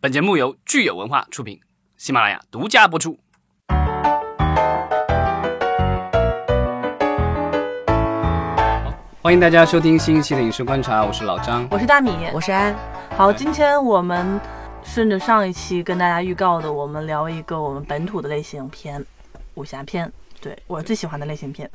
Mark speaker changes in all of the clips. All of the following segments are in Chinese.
Speaker 1: 本节目由聚友文化出品，喜马拉雅独家播出。好，欢迎大家收听新一期的影视观察，我是老张。
Speaker 2: 我是大米，
Speaker 3: 我是安。
Speaker 2: 好，今天我们顺着上一期跟大家预告的，我们聊一个我们本土的类型片——武侠片。对我最喜欢的类型片，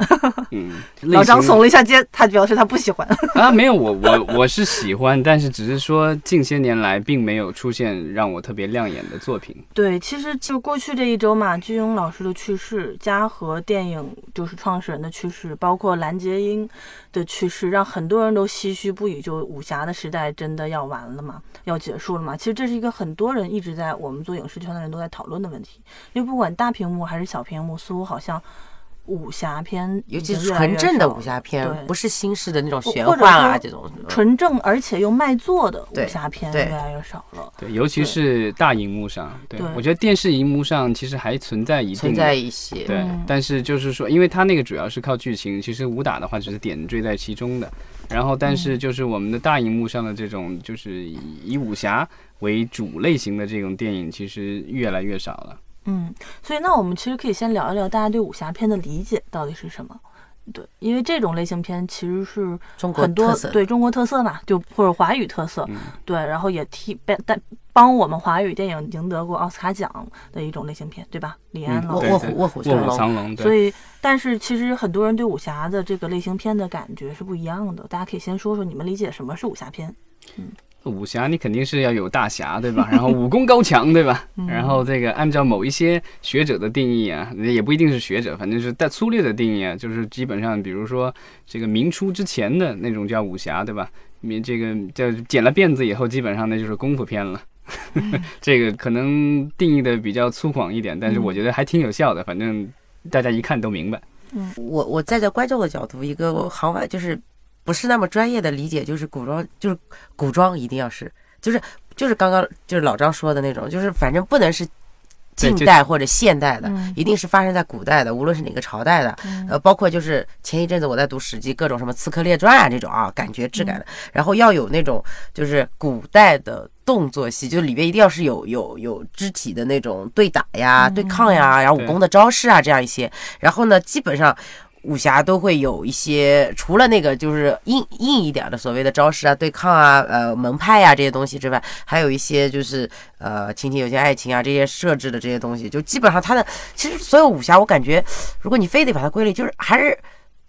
Speaker 1: 嗯，
Speaker 2: 老张耸了一下肩，他表示他不喜欢
Speaker 1: 啊，没有，我我我是喜欢，但是只是说近些年来并没有出现让我特别亮眼的作品。
Speaker 2: 对，其实就过去这一周嘛，金庸老师的去世，嘉禾电影就是创始人的去世，包括蓝洁瑛的去世，让很多人都唏嘘不已，就武侠的时代真的要完了嘛？要结束了嘛？其实这是一个很多人一直在我们做影视圈的人都在讨论的问题，因为不管大屏幕还是小屏幕，似乎好像。武侠片，
Speaker 3: 尤其是纯正的武侠片，不是新式的那种玄幻啊这种。
Speaker 2: 纯正而且又卖座的武侠片越来越少了。
Speaker 1: 对，尤其是大荧幕上。对，我觉得电视荧幕上其实还存在一定
Speaker 3: 存在一些。
Speaker 1: 对，但是就是说，因为它那个主要是靠剧情，其实武打的话只是点缀在其中的。然后，但是就是我们的大荧幕上的这种，就是以武侠为主类型的这种电影，其实越来越少了。
Speaker 2: 嗯，所以那我们其实可以先聊一聊大家对武侠片的理解到底是什么？对，因为这种类型片其实是很多对中国特色嘛，就或者华语特色，对，然后也替帮帮我们华语电影赢得过奥斯卡奖的一种类型片，对吧？李安
Speaker 3: 了，卧虎卧虎
Speaker 1: 藏龙，
Speaker 2: 所以，但是其实很多人对武侠的这个类型片的感觉是不一样的。大家可以先说说你们理解什么是武侠片？嗯。
Speaker 1: 武侠你肯定是要有大侠，对吧？然后武功高强，对吧？然后这个按照某一些学者的定义啊，也不一定是学者，反正是带粗略的定义啊，就是基本上，比如说这个明初之前的那种叫武侠，对吧？你这个叫剪了辫子以后，基本上那就是功夫片了。这个可能定义的比较粗犷一点，但是我觉得还挺有效的，反正大家一看都明白。
Speaker 3: 嗯，我我站在观众的角度，一个好法就是。不是那么专业的理解，就是古装，就是古装一定要是，就是就是刚刚就是老张说的那种，就是反正不能是近代或者现代的，一定是发生在古代的，无论是哪个朝代的，呃，包括就是前一阵子我在读《史记》，各种什么《刺客列传》啊这种啊，感觉质感的，然后要有那种就是古代的动作戏，就里边一定要是有有有肢体的那种对打呀、对抗呀，然后武功的招式啊这样一些，然后呢，基本上。武侠都会有一些，除了那个就是硬硬一点的所谓的招式啊、对抗啊、呃门派啊这些东西之外，还有一些就是呃亲情、友情、爱情啊这些设置的这些东西，就基本上它的其实所有武侠，我感觉如果你非得把它归类，就是还是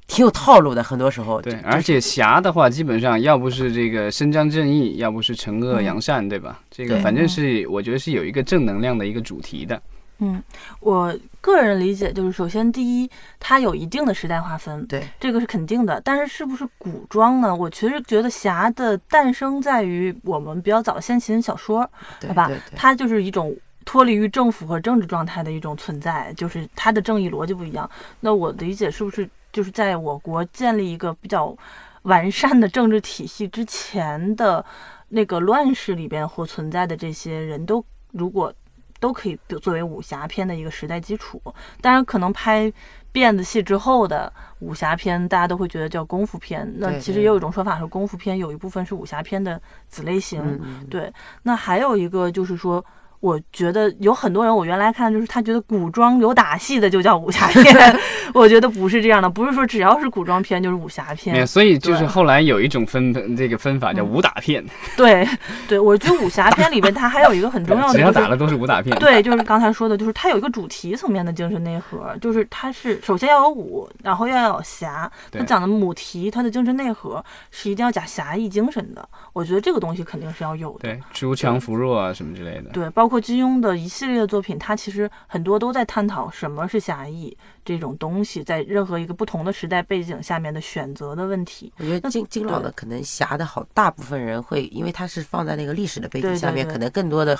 Speaker 3: 挺有套路的。很多时候，
Speaker 1: 对，而且侠的话，基本上要不是这个伸张正义，要不是惩恶扬善，对吧？这个反正是我觉得是有一个正能量的一个主题的。
Speaker 2: 嗯，我个人理解就是，首先第一，它有一定的时代划分，
Speaker 3: 对，
Speaker 2: 这个是肯定的。但是是不是古装呢？我其实觉得侠的诞生在于我们比较早的先秦小说，
Speaker 3: 对
Speaker 2: 吧？它就是一种脱离于政府和政治状态的一种存在，就是它的正义逻辑不一样。那我理解是不是就是在我国建立一个比较完善的政治体系之前的那个乱世里边或存在的这些人都如果。都可以作为武侠片的一个时代基础，当然可能拍辫子戏之后的武侠片，大家都会觉得叫功夫片。那其实也有一种说法是，功夫片有一部分是武侠片的子类型。对，那还有一个就是说。我觉得有很多人，我原来看就是他觉得古装有打戏的就叫武侠片，我觉得不是这样的，不是说只要是古装片就是武侠片。
Speaker 1: 所以就是后来有一种分这个分法叫武打片。
Speaker 2: 对，对我觉得武侠片里面它还有一个很重要的，
Speaker 1: 只要打的都是武打片。
Speaker 2: 对，就是刚才说的，就是它有一个主题层面的精神内核，就是它是首先要有武，然后要有侠。它讲的母题，它的精神内核是一定要讲侠义精神的。我觉得这个东西肯定是要有的。
Speaker 1: 对，锄强扶弱啊什么之类的。
Speaker 2: 对，包括。金庸的一系列的作品，他其实很多都在探讨什么是侠义这种东西，在任何一个不同的时代背景下面的选择的问题。
Speaker 3: 我觉得金金老的可能侠的好，大部分人会因为他是放在那个历史的背景下面，可能更多的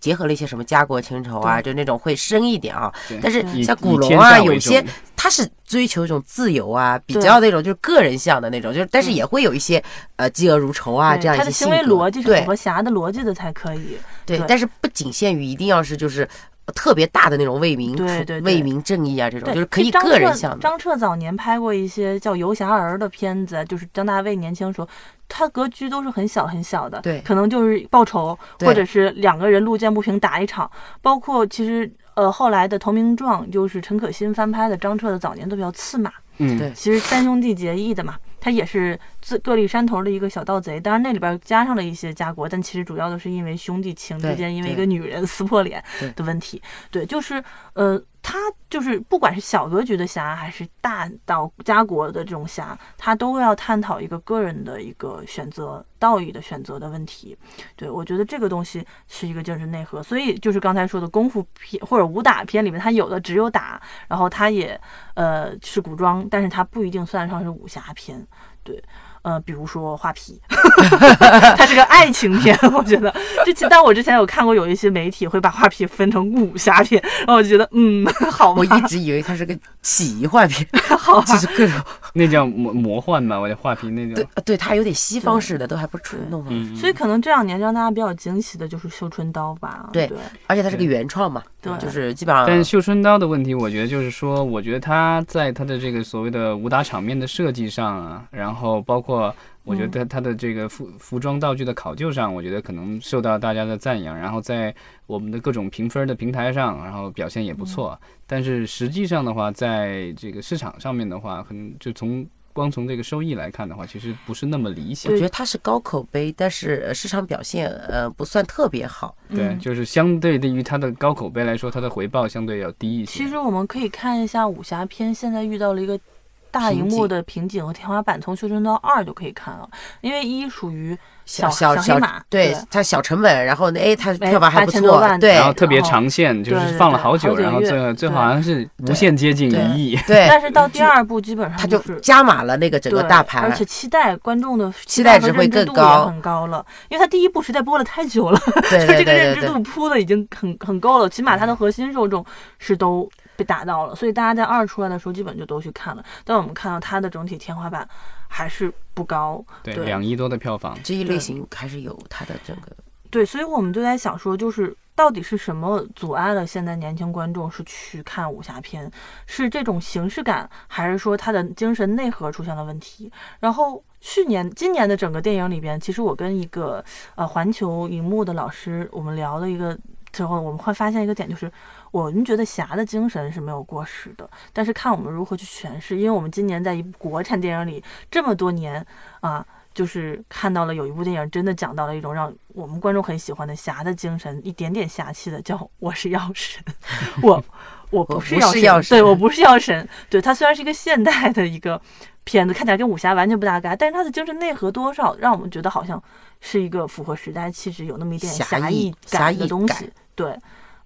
Speaker 3: 结合了一些什么家国情仇啊，就那种会深一点啊。但是像古龙啊，有些他是追求一种自由啊，比较那种就是个人向的那种，就是但是也会有一些呃嫉恶如仇啊这样一些
Speaker 2: 性格。他的行为逻辑是符合侠的逻辑的才可以。
Speaker 3: 对，但是不仅限于一定要是就是特别大的那种为民
Speaker 2: 对对对。
Speaker 3: 为民正义啊，这种，就是可以
Speaker 2: 张彻
Speaker 3: 个人向的。
Speaker 2: 张彻早年拍过一些叫《游侠儿》的片子，就是张大卫年轻时候，他格局都是很小很小的，
Speaker 3: 对。
Speaker 2: 可能就是报仇，或者是两个人路见不平打一场。包括其实呃后来的《投名状》，就是陈可辛翻拍的张彻的早年都比较刺马，
Speaker 1: 嗯，
Speaker 3: 对。
Speaker 2: 其实三兄弟结义的嘛，他也是自各立山头的一个小盗贼，当然那里边加上了一些家国，但其实主要的是因为兄弟情之间，因为一个女人撕破脸的问题。对，就是呃，他就是不管是小格局的侠，还是大到家国的这种侠，他都要探讨一个个人的一个选择、道义的选择的问题。对我觉得这个东西是一个精神内核，所以就是刚才说的功夫片或者武打片里面，他有的只有打，然后他也呃是古装，但是它不一定算得上是武侠片。对，呃，比如说《画皮》，它是个爱情片，我觉得。之前，但我之前有看过有一些媒体会把《画皮》分成武侠片，然后我就觉得，嗯，好吧
Speaker 3: 我，一直以为它是个奇幻片，
Speaker 2: 好吧
Speaker 3: 就，是各种。
Speaker 1: 那叫魔魔幻吧，我的画皮那
Speaker 3: 对
Speaker 1: 种，
Speaker 3: 对，它有点西方式的，都还不是纯
Speaker 2: 所以可能这两年让大家比较惊喜的就是《绣春刀》吧，
Speaker 3: 对
Speaker 2: 对
Speaker 3: 而且它是个原创嘛，
Speaker 2: 对
Speaker 3: 就是基本上
Speaker 1: 但是绣春刀的问题，我觉得就是说，我觉得它在它的这个所谓的武打场面的设计上啊，然后包括我觉得他的这个服服装道具的考究上，我觉得可能受到大家的赞扬，然后在我们的各种评分的平台上，然后表现也不错。但是实际上的话，在这个市场上面的话，可能就从光从这个收益来看的话，其实不是那么理想
Speaker 3: 我。觉得它是高口碑，但是呃市场表现呃不算特别好。
Speaker 1: 对，
Speaker 2: 嗯
Speaker 1: 就是相对对于它的高口碑来说，它的回报相对要低一些。
Speaker 2: 其实我们可以看一下武侠片现在遇到了一个大荧幕的瓶颈和天花板，从《绣春刀二》就可以看了。因为一属于小
Speaker 3: 小小
Speaker 2: 马，
Speaker 3: 对它小成本，然后呢，哎，它
Speaker 2: 哎
Speaker 3: 票房还不错对
Speaker 1: 然后特别长线，就是放了好久，然后最后最后好像是无限接近一亿。
Speaker 3: 对，
Speaker 2: 但是到第二部基本上
Speaker 3: 它
Speaker 2: 就
Speaker 3: 就是加码了那个整个大盘，
Speaker 2: 而且期待观众的
Speaker 3: 期待值会
Speaker 2: 和认知度
Speaker 3: 更高
Speaker 2: 也很高了，因为它第一部实在播了太久了，
Speaker 3: 对
Speaker 2: 就这个认知度铺的已经很很够了，起码它的核心受众是都被打到了，所以大家在二出来的时候基本就都去看了，但我们看到它的整体天花板还是不高，
Speaker 1: 对，
Speaker 2: 对
Speaker 1: 两亿多的票房。
Speaker 3: 这一类型还是有它的整个
Speaker 2: 对，所以我们就在想说，就是到底是什么阻碍了现在年轻观众是去看武侠片？是这种形式感，还是说他的精神内核出现了问题？然后去年、今年的整个电影里边，其实我跟一个呃环球荧幕的老师，我们聊了一个之后，我们会发现一个点，就是我们觉得侠的精神是没有过时的，但是看我们如何去诠释。因为我们今年在一部国产电影里这么多年啊。就是看到了有一部电影，真的讲到了一种让我们观众很喜欢的侠的精神，一点点侠气的，叫我是药神，我我不是药
Speaker 3: 神
Speaker 2: 对我不是药神，对它虽然是一个现代的一个片子，看起来跟武侠完全不搭嘎，但是它的精神内核多少让我们觉得好像是一个符合时代气质，有那么一点
Speaker 3: 侠
Speaker 2: 侠
Speaker 3: 义侠义感
Speaker 2: 的东西，对，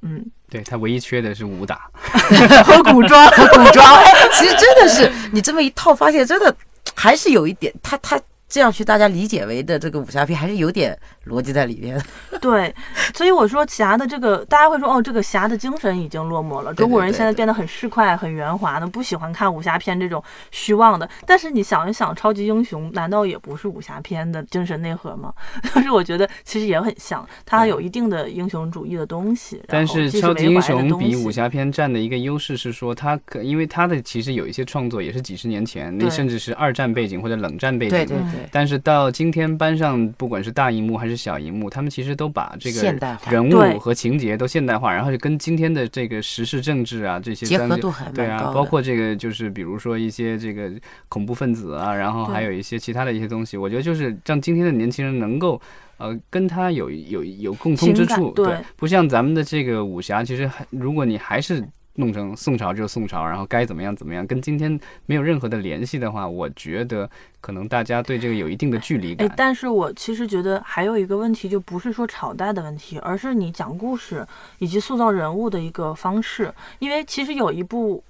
Speaker 2: 嗯，
Speaker 1: 对他唯一缺的是武打，
Speaker 2: 和古装，和
Speaker 3: 古装，哎，其实真的是你这么一套，发现真的还是有一点，他他这样去大家理解为的这个武侠片，还是有点逻辑在里边。
Speaker 2: 对，所以我说侠的这个，大家会说哦，这个侠的精神已经落寞了。中国人现在变得很市侩、很圆滑的，不喜欢看武侠片这种虚妄的。但是你想一想，超级英雄难道也不是武侠片的精神内核吗？就是我觉得其实也很像，它有一定的英雄主义的东西。
Speaker 1: 但是超级英雄比武侠片占的一个优势是说，它可因为它的其实有一些创作也是几十年前，那甚至是二战背景或者冷战背景。
Speaker 2: 嗯
Speaker 3: 对对对，
Speaker 1: 但是到今天搬上，不管是大荧幕还是小荧幕，他们其实都把这个人物和情节都现代化，然后就跟今天的这个时事政治啊这些相对
Speaker 3: 结合度还
Speaker 1: 对啊。包括这个就是比如说一些这个恐怖分子啊，然后还有一些其他的一些东西，我觉得就是让今天的年轻人能够。呃，跟他有有有共通之处，
Speaker 2: 对
Speaker 1: 不像咱们的这个武侠，其实还如果你还是弄成宋朝就是宋朝，然后该怎么样怎么样，跟今天没有任何的联系的话，我觉得可能大家对这个有一定的距离感，。
Speaker 2: 但是我其实觉得还有一个问题，就不是说朝代的问题，而是你讲故事以及塑造人物的一个方式。因为其实有一部，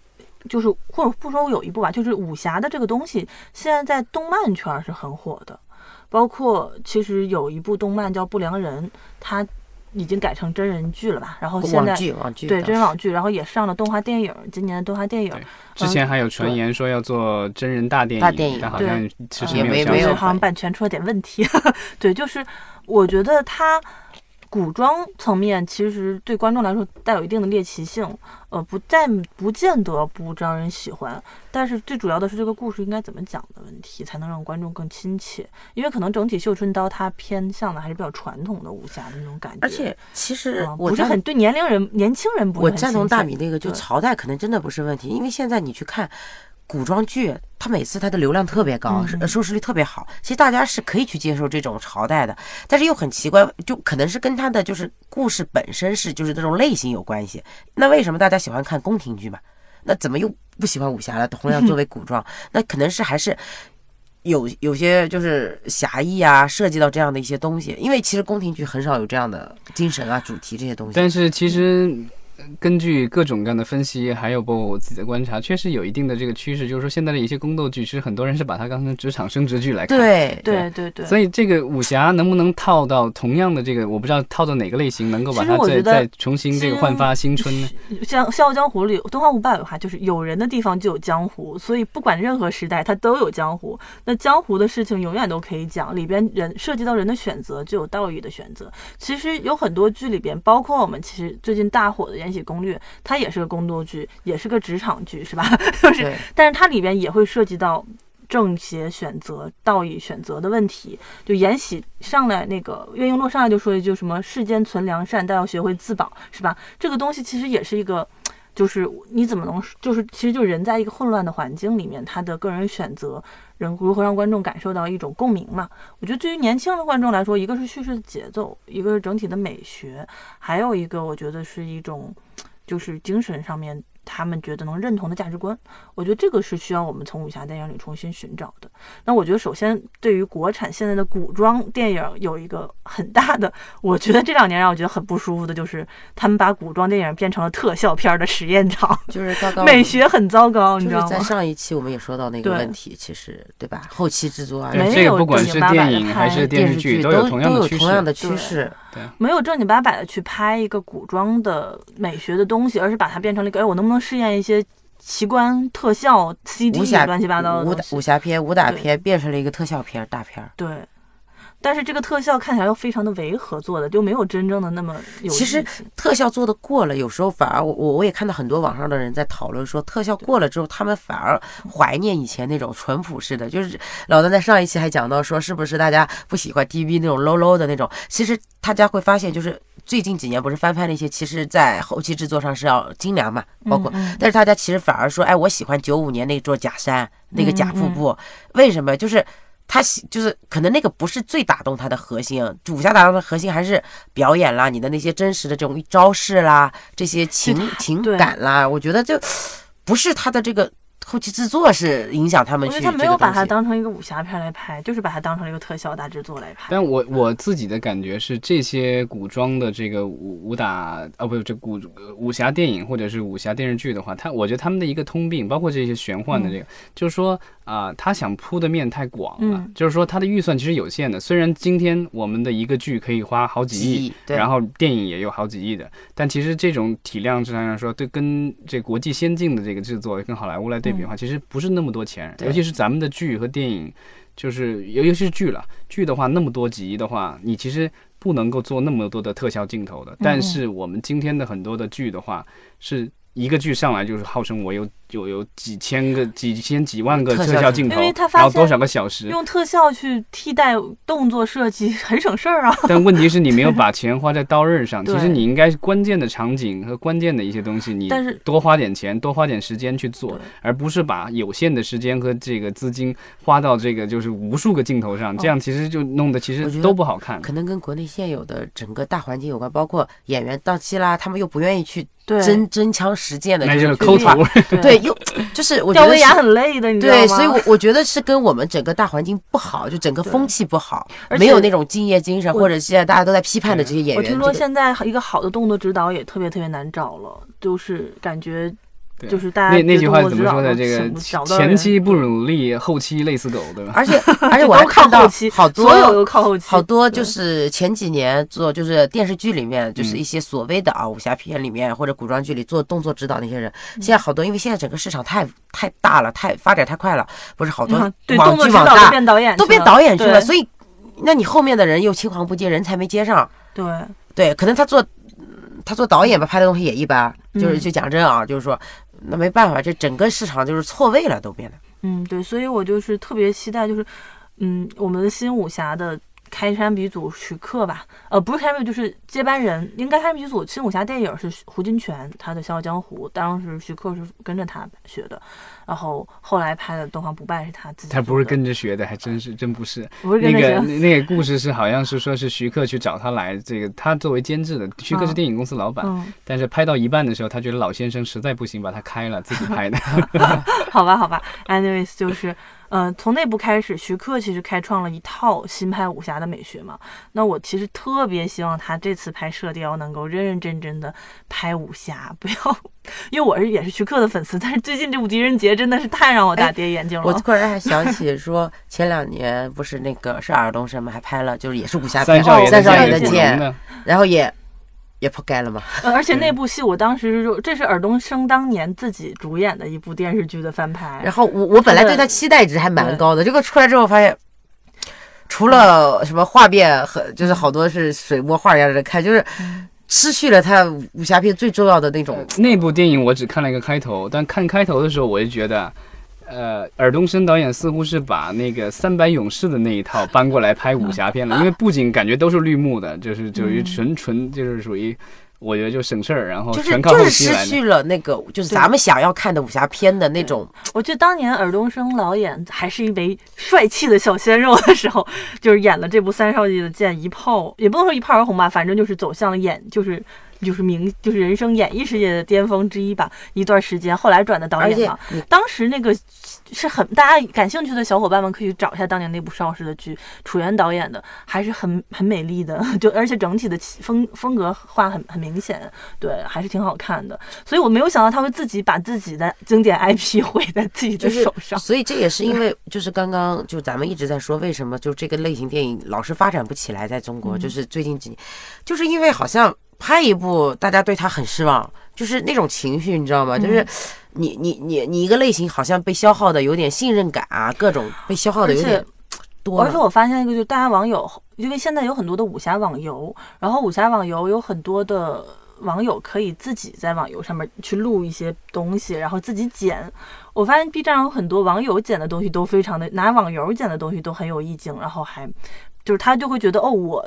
Speaker 2: 就是或者不说有一部吧，就是武侠的这个东西，现在在动漫圈是很火的。包括其实有一部动漫叫《不良人》，它已经改成真人剧了吧？然后现在
Speaker 3: 网剧网剧
Speaker 2: 对真人网剧，然后也上了动画电影，今年的动画电影。
Speaker 1: 之前还有传言说要做真人大电影，
Speaker 3: 大电影
Speaker 1: 但好像其实
Speaker 3: 也
Speaker 1: 没有消息
Speaker 3: 没没有
Speaker 2: 好像版权出了点问题。对，就是我觉得他古装层面其实对观众来说带有一定的猎奇性，呃，不但不见得不招人喜欢。但是最主要的是这个故事应该怎么讲的问题，才能让观众更亲切。因为可能整体《绣春刀》它偏向的还是比较传统的武侠的那种感觉，
Speaker 3: 而且其实
Speaker 2: 啊不是很对年龄人、年轻人不是很
Speaker 3: 我赞同大米那个，就朝代可能真的不是问题，因为现在你去看古装剧，它每次它的流量特别高，收视率特别好，其实大家是可以去接受这种朝代的，但是又很奇怪，就可能是跟它的就是故事本身是就是这种类型有关系。那为什么大家喜欢看宫廷剧嘛？那怎么又不喜欢武侠了？同样作为古装，那可能是还是。有有些就是侠义啊，涉及到这样的一些东西，因为其实宫廷剧很少有这样的精神啊、主题这些东西。
Speaker 1: 但是其实呃根据各种各样的分析，还有包括我自己的观察，确实有一定的这个趋势，就是说现在的一些宫斗剧，其实很多人是把它当成职场升职剧来看。
Speaker 3: 对
Speaker 2: 对对对，
Speaker 1: 所以这个武侠能不能套到同样的这个，我不知道套到哪个类型，能够把它再再重新这个焕发新春呢？
Speaker 2: 像《笑傲江湖》里，东方不败的话就是有人的地方就有江湖，所以不管任何时代，它都有江湖。那江湖的事情永远都可以讲，里边人涉及到人的选择，就有道义的选择。其实有很多剧里边，包括我们其实最近大火的《延禧攻略》，它也是个宫斗剧，也是个职场剧，是吧？就是，但是它里边也会涉及到。正邪选择、道义选择的问题，就延禧上来那个岳璎珞上来就说一句什么“世间存良善，但要学会自保”，是吧？这个东西其实也是一个，就是你怎么能，就是其实就人在一个混乱的环境里面，他的个人选择，人如何让观众感受到一种共鸣嘛？我觉得对于年轻的观众来说，一个是叙事的节奏，一个是整体的美学，还有一个我觉得是一种，就是精神上面他们觉得能认同的价值观。我觉得这个是需要我们从武侠电影里重新寻找的。那我觉得首先对于国产现在的古装电影有一个很大的，我觉得这两年让我觉得很不舒服的就是他们把古装电影变成了特效片儿的实验场，
Speaker 3: 就是刚刚
Speaker 2: 美学很糟糕，你
Speaker 3: 就是在
Speaker 2: 知道吗？
Speaker 3: 上一期我们也说到那个问题，其实对吧？后期制作啊，
Speaker 2: 没有
Speaker 1: 这个不管
Speaker 2: 正经八百
Speaker 1: 是电
Speaker 2: 地拍
Speaker 1: 影还是
Speaker 3: 电
Speaker 1: 视剧
Speaker 3: 剧都
Speaker 1: 有同样的趋势。
Speaker 2: 没有正经八百的去拍一个古装的美学的东西，而是把它变成了一个，哎，我能不能试验一些奇观特效、CG
Speaker 3: 武侠
Speaker 2: 乱七八糟的
Speaker 3: 武？武侠片、武打片变成了一个特效片、大片儿。
Speaker 2: 对。但是这个特效看起来又非常的违和做的，就没有真正的那么有
Speaker 3: 其实特效做的过了，有时候反而我我我也看到很多网上的人在讨论说，特效过了之后，他们反而怀念以前那种淳朴式的。就是老段在上一期还讲到说，是不是大家不喜欢 TV 那种 low low 的那种？其实大家会发现，就是最近几年不是翻拍那些，其实在后期制作上是要精良嘛，包括
Speaker 2: 嗯嗯
Speaker 3: 但是大家其实反而说，哎，我喜欢九五年那座假山，那个假瀑
Speaker 2: 嗯
Speaker 3: 布，为什么？就是他喜，就是可能那个不是最打动他的核心，武侠打动的核心还是表演啦，你的那些真实的这种招式啦，这些情情感啦，我觉得就不是他的这个后期制作是影响他们去
Speaker 2: 我觉得他没有把它当成一个武侠片来拍，就是把它当成一个特效大制作来拍。
Speaker 1: 但我我自己的感觉是，这些古装的这个武武打啊，不是这古呃武侠电影或者是武侠电视剧的话，他我觉得他们的一个通病，包括这些玄幻的这个，就是说啊、他想铺的面太广了，
Speaker 2: 嗯
Speaker 1: 就是说他的预算其实有限的。虽然今天我们的一个剧可以花好几亿，然后电影也有好几亿的，但其实这种体量上来说，对跟这国际先进的这个制作跟好莱坞来对比的话，其实不是那么多钱，尤其是咱们的剧和电影，就是尤尤其是剧了，剧的话那么多集的话，你其实不能够做那么多的特效镜头的。但是我们今天的很多的剧的话，是一个剧上来就是号称我有有有几千个、几千几万个
Speaker 3: 特效镜
Speaker 1: 头，
Speaker 2: 因为他发现
Speaker 1: 然后多少个小时，
Speaker 2: 用特效去替代动作设计很省事儿啊。
Speaker 1: 但问题是你没有把钱花在刀刃上，其实你应该是关键的场景和关键的一些东西，你
Speaker 2: 但是
Speaker 1: 多花点钱，多花点时间去做，而不是把有限的时间和这个资金花到这个就是无数个镜头上，这样其实就弄得其实都不好看。
Speaker 3: 可能跟国内现有的整个大环境有关，包括演员到期啦，他们又不愿意去
Speaker 2: 对，
Speaker 3: 真真枪实践的，
Speaker 1: 那就是
Speaker 3: 是
Speaker 1: 抠图，
Speaker 3: 对，又就是我觉得是
Speaker 2: 吊威亚很累的，你知道吗？
Speaker 3: 对，所以我我觉得是跟我们整个大环境不好，就整个风气不好，没有那种敬业精神，或者现在大家都在批判的这些演员。
Speaker 2: 我听说现在一个好的动作指导也特别特别难找了，就是感觉
Speaker 1: 对
Speaker 2: 就是大家
Speaker 1: 那那句话怎么说的？这个前期不努力，后期累死狗，对吧？
Speaker 3: 而且 而且我还
Speaker 2: 都靠
Speaker 3: 看到
Speaker 2: 后期
Speaker 3: 好
Speaker 2: 所有
Speaker 3: 多
Speaker 2: 都靠后期，
Speaker 3: 好多就是前几年做就是电视剧里面就是
Speaker 1: 嗯
Speaker 3: 一些所谓的啊武侠片里面或者古装剧里做动作指导那些人，
Speaker 2: 嗯
Speaker 3: 现在好多因为现在整个市场太太大了，太发展太快了，不是好多
Speaker 2: 嗯对
Speaker 3: 网
Speaker 2: 动作指导都
Speaker 3: 剧网大
Speaker 2: 变导演
Speaker 3: 都变导演去了，所以那你后面的人又青黄不接，人才没接上。
Speaker 2: 对
Speaker 3: 对，可能他做嗯他做导演吧，拍的东西也一般，就是
Speaker 2: 嗯
Speaker 3: 就讲真啊，就是说那没办法，这整个市场就是错位了，都变得。
Speaker 2: 嗯，对，所以我就是特别期待，就是嗯，我们的新武侠的。开山鼻祖徐克吧，呃，不是开山鼻祖，就是接班人。应该开山鼻祖新武侠电影是胡金铨，他的《笑傲江湖》，当时徐克是跟着他学的，然后后来拍的《东方不败》是他自己。
Speaker 1: 他不是跟着学的，还真是真不是。
Speaker 2: 不是跟
Speaker 1: 那个
Speaker 2: 着学，
Speaker 1: 那 那个故事是好像是说是徐克去找他来，这个他作为监制的，徐克是
Speaker 2: 嗯
Speaker 1: 电影公司老板，
Speaker 2: 嗯，
Speaker 1: 但是拍到一半的时候，他觉得老先生实在不行，把他开了，自己拍的。
Speaker 2: 好吧，好吧，anyways，就是，呃，从那部开始，徐克其实开创了一套新派武侠的美学嘛。那我其实特别希望他这次拍《射雕》能够认认真真的拍武侠，不要，因为我是也是徐克的粉丝，但是最近这部《狄仁杰》真的是太让我大跌眼镜了。
Speaker 3: 我突然还想起说，前两年不是那个是尔冬升吗？还拍了，就是也是武侠片
Speaker 1: 三少爷
Speaker 3: 三少
Speaker 2: 爷的
Speaker 3: 剑，
Speaker 1: 的，
Speaker 3: 然后也也破盖了嘛。
Speaker 2: 呃而且那部戏我当时是说，这是尔冬升当年自己主演的一部电视剧的翻拍。
Speaker 3: 然后我我本来对他期待值还蛮高的，结果出来之后发现，除了什么画面和就是好多是水墨画一样的看，就是失去了他武侠片最重要的那种。
Speaker 1: 那部电影我只看了一个开头，但看开头的时候我就觉得。呃，尔冬升导演似乎是把那个三百勇士的那一套搬过来拍武侠片了，因为布景感觉都是绿幕的，就是属于纯纯就是属于，我觉得就省事儿，然后
Speaker 3: 就是
Speaker 1: 全靠后
Speaker 3: 就是。失去了那个，就是咱们想要看的武侠片的那种，
Speaker 2: 我记得当年尔冬升导演还是一枚帅气的小鲜肉的时候，就是演了这部《三少爷的剑》，一炮也不能说一炮而红吧，反正就是走向了演就是就是明就是人生演艺事业的巅峰之一吧。一段时间，后来转的导演嘛，当时那个是很大家感兴趣的小伙伴们可以找一下当年那部邵氏的剧，楚原导演的，还是很很美丽的，就而且整体的风风格化很很明显，对，还是挺好看的。所以我没有想到他会自己把自己的经典 IP 毁在自己的
Speaker 3: 就是
Speaker 2: 手上。
Speaker 3: 所以这也是因为，就是刚刚就咱们一直在说，为什么就这个类型电影老是发展不起来，在中国，
Speaker 2: 嗯
Speaker 3: 就是最近几年，就是因为好像拍一部，大家对他很失望，就是那种情绪，你知道吗？就是
Speaker 2: 嗯
Speaker 3: 你你你你一个类型好像被消耗的有点信任感啊，各种被消耗的有点多了。
Speaker 2: 而且我发现一个，就是大家网友，因为现在有很多的武侠网游，然后武侠网游有很多的网友可以自己在网游上面去录一些东西，然后自己剪。我发现 B 站上有很多网友剪的东西都非常的，拿网游剪的东西都很有意境，然后还就是他就会觉得哦，我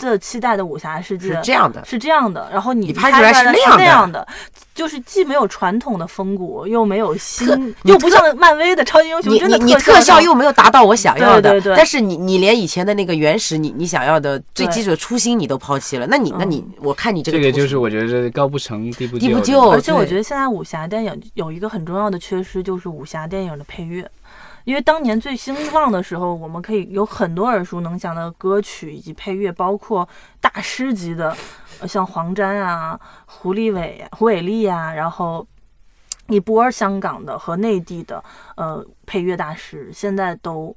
Speaker 2: 这期待的武侠世界
Speaker 3: 是这样的，
Speaker 2: 是这样的，然后你
Speaker 3: 你拍出来是
Speaker 2: 是
Speaker 3: 那样的
Speaker 2: 样的，就是既没有传统的风骨，又没有新又不像漫威的超级英雄，
Speaker 3: 你
Speaker 2: 真的
Speaker 3: 你你
Speaker 2: 特
Speaker 3: 特效又没有达到我想要的，
Speaker 2: 对对对
Speaker 3: 但是你你连以前的那个原始你你想要的最
Speaker 2: 对
Speaker 3: 基础的初心你都抛弃了，那你那你我看你这个
Speaker 1: 这个就是我觉得高不成低不
Speaker 3: 低不就对
Speaker 2: 而且我觉得现在武侠电影有一个很重要的缺失，就是武侠电影的配乐。因为当年最兴旺的时候，我们可以有很多耳熟能详的歌曲以及配乐，包括大师级的，像黄沾啊、胡立伟、胡伟立啊，然后一波香港的和内地的呃配乐大师，现在都。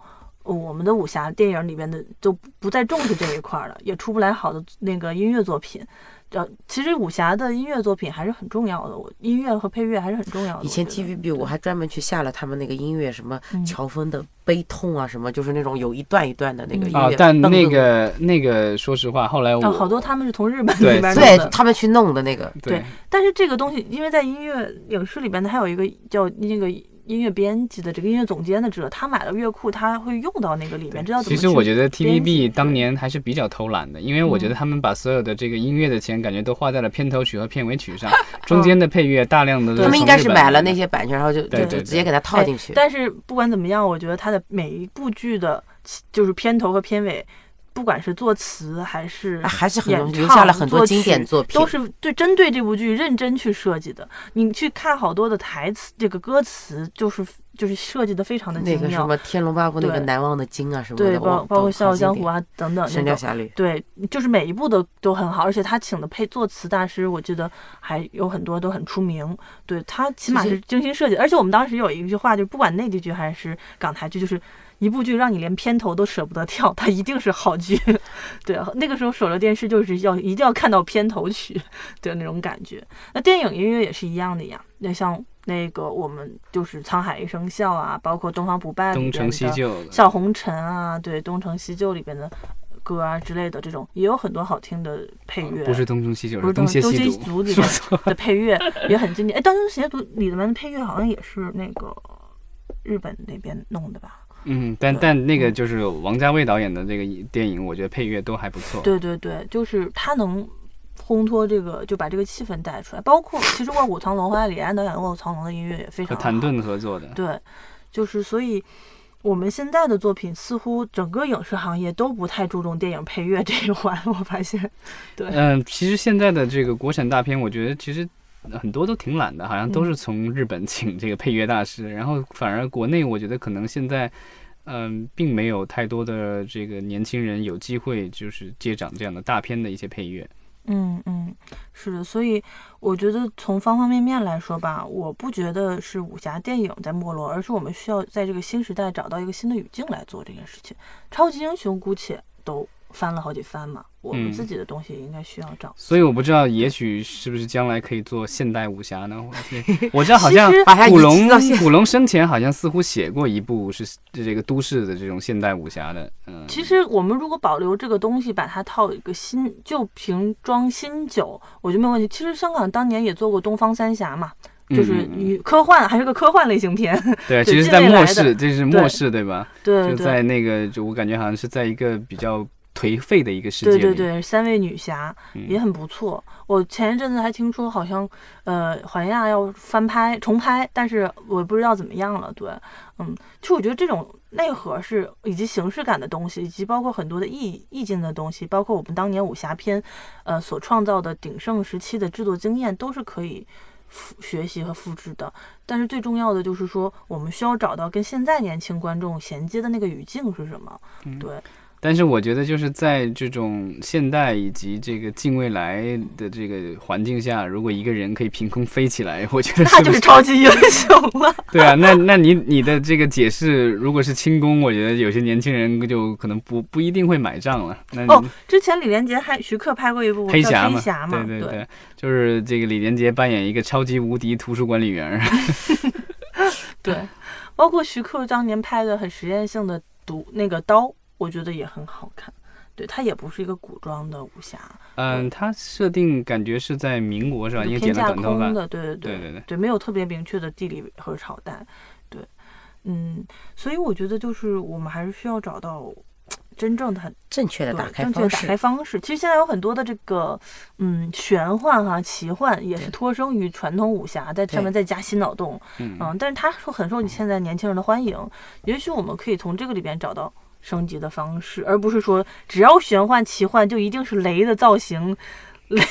Speaker 2: 我们的武侠电影里边的都不再重视这一块了，也出不来好的那个音乐作品。呃，其实武侠的音乐作品还是很重要的，我音乐和配乐还是很重要的。
Speaker 3: 以前 TVB 我还专门去下了他们那个音乐，什么
Speaker 2: 嗯
Speaker 3: 乔峰的悲痛啊，什么就是那种有一段一段的那个音乐。，
Speaker 1: 啊但那个那个，说实话，后来我
Speaker 2: 哦，好多他们是从日本
Speaker 1: 对
Speaker 2: 里边
Speaker 3: 对他们去弄的那个，
Speaker 1: 对
Speaker 2: 但是这个东西，因为在音乐影视里边，它还有一个叫那个音乐编辑的这个音乐总监的职责，他买了乐库，他会用到那个里面，知道怎么
Speaker 1: 其。实我觉得 TVB 当年还是比较偷懒的，因为我觉得他们把所有的这个音乐的钱，感觉都花在了片头曲和片尾曲上，中间的配乐大量的
Speaker 3: 他们应该是买了那些版权，然后就就就直接给它套进去。
Speaker 2: 但是不管怎么样，我觉得他的每一部剧的，就是片头和片尾，不管是作词还是
Speaker 3: 啊还是很多
Speaker 2: 演唱
Speaker 3: 留下了很多
Speaker 2: 作
Speaker 3: 经典
Speaker 2: 曲
Speaker 3: 作品
Speaker 2: 都是对针对这部剧认真去设计的。你去看好多的台词，这个歌词就是就是设计的非常的
Speaker 3: 那个什
Speaker 2: 精妙。
Speaker 3: 么《天龙八部》那个
Speaker 2: 对
Speaker 3: 难忘的经啊什么
Speaker 2: 对，包包括《笑傲江湖》啊等等《
Speaker 3: 神。雕侠侣》
Speaker 2: 对，就是每一部都都很好，而且他请的配作词大师，我记得还有很多都很出名。对他起码是精心设计，而且我们当时有一句话，就是不管内地剧还是港台剧，就是一部剧让你连片头都舍不得跳，它一定是好剧。对，那个时候守着电视就是要一定要看到片头曲的那种感觉。那电影音乐也是一样的呀，那像那个我们就是《沧海一声笑》啊，包括《东方不败》里边
Speaker 1: 东成西
Speaker 2: 的
Speaker 1: 就的。
Speaker 2: 笑红尘啊，对，东成西就里边的歌啊之类的这种，也有很多好听的配乐。
Speaker 1: 不是东成西就，
Speaker 2: 不是
Speaker 1: 东邪
Speaker 2: 东邪
Speaker 1: 西毒。
Speaker 2: 里面的配乐也很经典。哎，东邪毒里面的配乐好像也是那个日本那边弄的吧？
Speaker 1: 嗯，但但那个就是王家卫导演的这个电影，我觉得配乐都还不错。
Speaker 2: 对对对，就是他能烘托这个，就把这个气氛带出来。包括其实《卧虎藏龙》和李安导演《卧虎藏龙》的音乐也非常好。
Speaker 1: 和谭盾合作的。
Speaker 2: 对，就是所以。我们现在的作品似乎整个影视行业都不太注重电影配乐这一环，我发现。对，
Speaker 1: 嗯，其实现在的这个国产大片，我觉得其实很多都挺懒的，好像都是从日本请这个配乐大师，然后反而国内我觉得可能现在，嗯，并没有太多的这个年轻人有机会就是接掌这样的大片的一些配乐。
Speaker 2: 嗯嗯，是的，所以我觉得从方方面面来说吧，我不觉得是武侠电影在没落，而是我们需要在这个新时代找到一个新的语境来做这件事情。超级英雄姑且都翻了好几番嘛，我们
Speaker 1: 嗯
Speaker 2: 自己的东西应该需要找。
Speaker 1: 所以我不知道，也许是不是将来可以做现代武侠呢？我我知道 好像古龙古龙生前好像似乎写过一部是这个都市的这种现代武侠的，嗯，
Speaker 2: 其实我们如果保留这个东西，把它套一个新旧瓶装新酒，我觉得没有问题。其实香港当年也做过《东方三侠》嘛，就是科幻还是个科幻类型片。
Speaker 1: 对，其实是在末世，这是末世对吧？
Speaker 2: 对对
Speaker 1: 就在那个，就我感觉好像是在一个比较颓废的一个世界。
Speaker 2: 对对对，三位女侠
Speaker 1: 嗯
Speaker 2: 也很不错。我前一阵子还听说，好像呃环亚要翻拍重拍，但是我不知道怎么样了。对，嗯，其实我觉得这种内核是以及形式感的东西，以及包括很多的意意境的东西，包括我们当年武侠片呃所创造的鼎盛时期的制作经验，都是可以。复学习和复制的，但是最重要的就是说，我们需要找到跟现在年轻观众衔接的那个语境是什么。
Speaker 1: 嗯
Speaker 2: 对，
Speaker 1: 但是我觉得就是在这种现代以及这个近未来的这个环境下，如果一个人可以凭空飞起来，我觉得
Speaker 2: 那
Speaker 1: 是不
Speaker 2: 就是超级英雄了。
Speaker 1: 对啊，那那你你的这个解释，如果是轻功，我觉得有些年轻人就可能不不一定会买账了。那
Speaker 2: 哦之前李连杰还徐克拍过一部叫
Speaker 1: 黑侠嘛，对对对，就是这个李连杰扮演一个超级无敌图书管理员儿。
Speaker 2: 对 包括徐克当年拍的很实验性的毒那个刀，我觉得也很好看。对，它也不是一个古装的武侠，
Speaker 1: 嗯，它设定感觉是在民国是吧？因为剪
Speaker 2: 偏架
Speaker 1: 了短头发。
Speaker 2: 空的，对对
Speaker 1: 对对对
Speaker 2: 没有特别明确的地理和朝代，对，嗯，所以我觉得就是我们还是需要找到真正的很
Speaker 3: 正确的打开
Speaker 2: 正确的打
Speaker 3: 方式。
Speaker 2: 开方式。其实现在有很多的这个，嗯，玄幻哈、奇幻也是
Speaker 3: 对
Speaker 2: 脱生于传统武侠，在上面再加新脑洞，
Speaker 1: 嗯
Speaker 2: 嗯，但是它受很受你现在年轻人的欢迎。也许我们可以从这个里边找到升级的方式，而不是说只要玄幻奇幻就一定是雷的造型。雷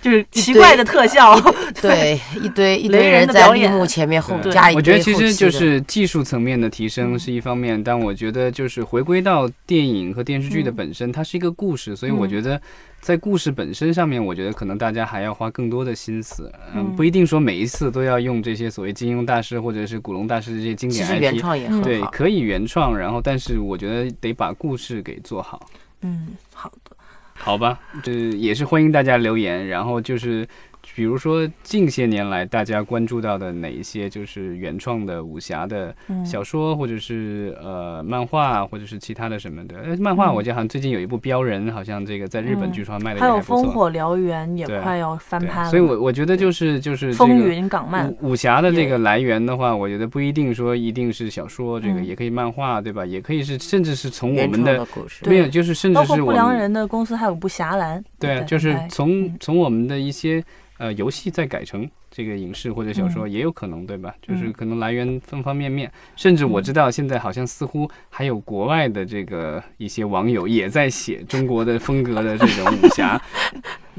Speaker 2: 就是奇怪的特效，
Speaker 3: 对，一堆一
Speaker 2: 雷人
Speaker 3: 堆人在
Speaker 2: 的表演
Speaker 3: 绿幕前面后
Speaker 1: 对
Speaker 3: 加一
Speaker 1: 我觉得其实就是技术层面的提升
Speaker 2: 嗯
Speaker 1: 是一方面，但我觉得就是回归到电影和电视剧的
Speaker 2: 嗯
Speaker 1: 本身，它是一个故事，所以我
Speaker 2: 嗯
Speaker 1: 觉得在故事本身上面，我觉得可能大家还要花更多的心思，嗯，
Speaker 2: 嗯
Speaker 1: 不一定说每一次都要用这些所谓金庸大师或者是古龙大师这些经典 IP。
Speaker 3: 创也
Speaker 2: 嗯
Speaker 1: 对，
Speaker 3: 很好。
Speaker 1: 可以原创，然后但是我觉得得把故事给做好。
Speaker 2: 嗯，好的，
Speaker 1: 好吧，这也是欢迎大家留言。然后就是，比如说近些年来大家关注到的哪一些就是原创的武侠的
Speaker 2: 嗯，
Speaker 1: 小说，或者是呃漫画，或者是其他的什么的。呃，漫画
Speaker 2: 嗯
Speaker 1: 我记得好像最近有一部《标人》，好像这个在日本
Speaker 2: 嗯
Speaker 1: 据说卖的
Speaker 2: 还有《。烽火燎原》也
Speaker 1: 对。
Speaker 2: 快要翻
Speaker 1: 对
Speaker 2: 拍了，
Speaker 1: 所以我我觉得就是就是
Speaker 2: 风云港漫，
Speaker 1: 武武侠的这个来源的话，我觉得不一定说一定是小说，这个
Speaker 2: 嗯。
Speaker 1: 也可以漫画，对吧？也可以是甚至是从我们的没有，就是甚至是我们
Speaker 2: 良人的公司还有部《侠岚》
Speaker 1: 对，
Speaker 2: 在
Speaker 1: 就是从
Speaker 2: 嗯。
Speaker 1: 从我们的一些呃游戏再改成这个影视或者小说也有可能，对吧？就是
Speaker 2: 嗯
Speaker 1: 可能来源方方面面，甚至我
Speaker 2: 嗯
Speaker 1: 知道现在好像似乎还有国外的这个一些网友也在写中国的风格的这种武侠，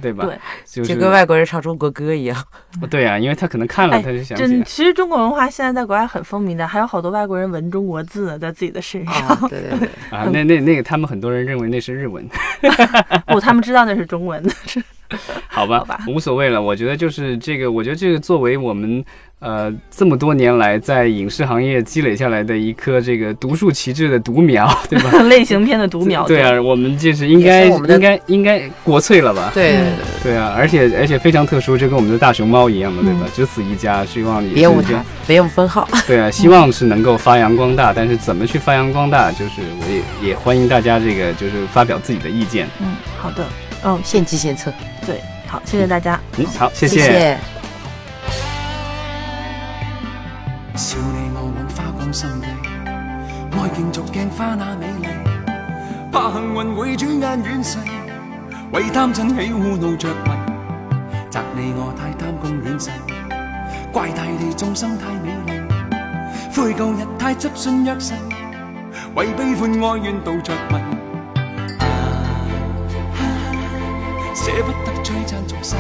Speaker 1: 对吧？
Speaker 2: 对，
Speaker 1: 就是
Speaker 3: 就跟外国人唱中国歌一样。
Speaker 1: 对啊，因为他可能看了
Speaker 2: 哎
Speaker 1: 他就想起
Speaker 2: 真，其实中国文化现在在国外很风靡的，还有好多外国人纹中国字在自己的身上。
Speaker 3: 啊，对对对，
Speaker 1: 啊，那那那个，他们很多人认为那是日文，
Speaker 2: 不，他们知道那是中文的。
Speaker 1: 好吧，
Speaker 2: 好吧
Speaker 1: 无所谓了。我觉得就是这个，我觉得这个作为我们呃这么多年来在影视行业积累下来的一颗这个独树旗帜的独苗，对吧？
Speaker 2: 类型片的独苗。
Speaker 1: 对啊，我们就是应该应该应该国粹了吧？
Speaker 3: 对对对
Speaker 1: 对啊，而且而且非常特殊，就跟我们的大熊猫一样的，对吧？只此一家，希望也
Speaker 3: 别无他，别无分号。
Speaker 1: 对啊，希望是能够发扬光大，但是怎么去发扬光大，就是我也也欢迎大家这个就是发表自己的意见。
Speaker 2: 嗯，好的，嗯，
Speaker 3: 献计献策，
Speaker 2: 对，好，谢谢大家。
Speaker 1: 嗯，好，谢
Speaker 3: 谢谢。
Speaker 4: 笑你我枉花光心地，愛競逐鏡花那美麗，怕幸運會轉眼遠逝，為貪嗔喜惡怒着迷，責你我太貪功戀世，怪大地眾生太美麗，悔舊日太執信約誓，為悲歡哀怨妒着迷，舍不得璀璨俗世。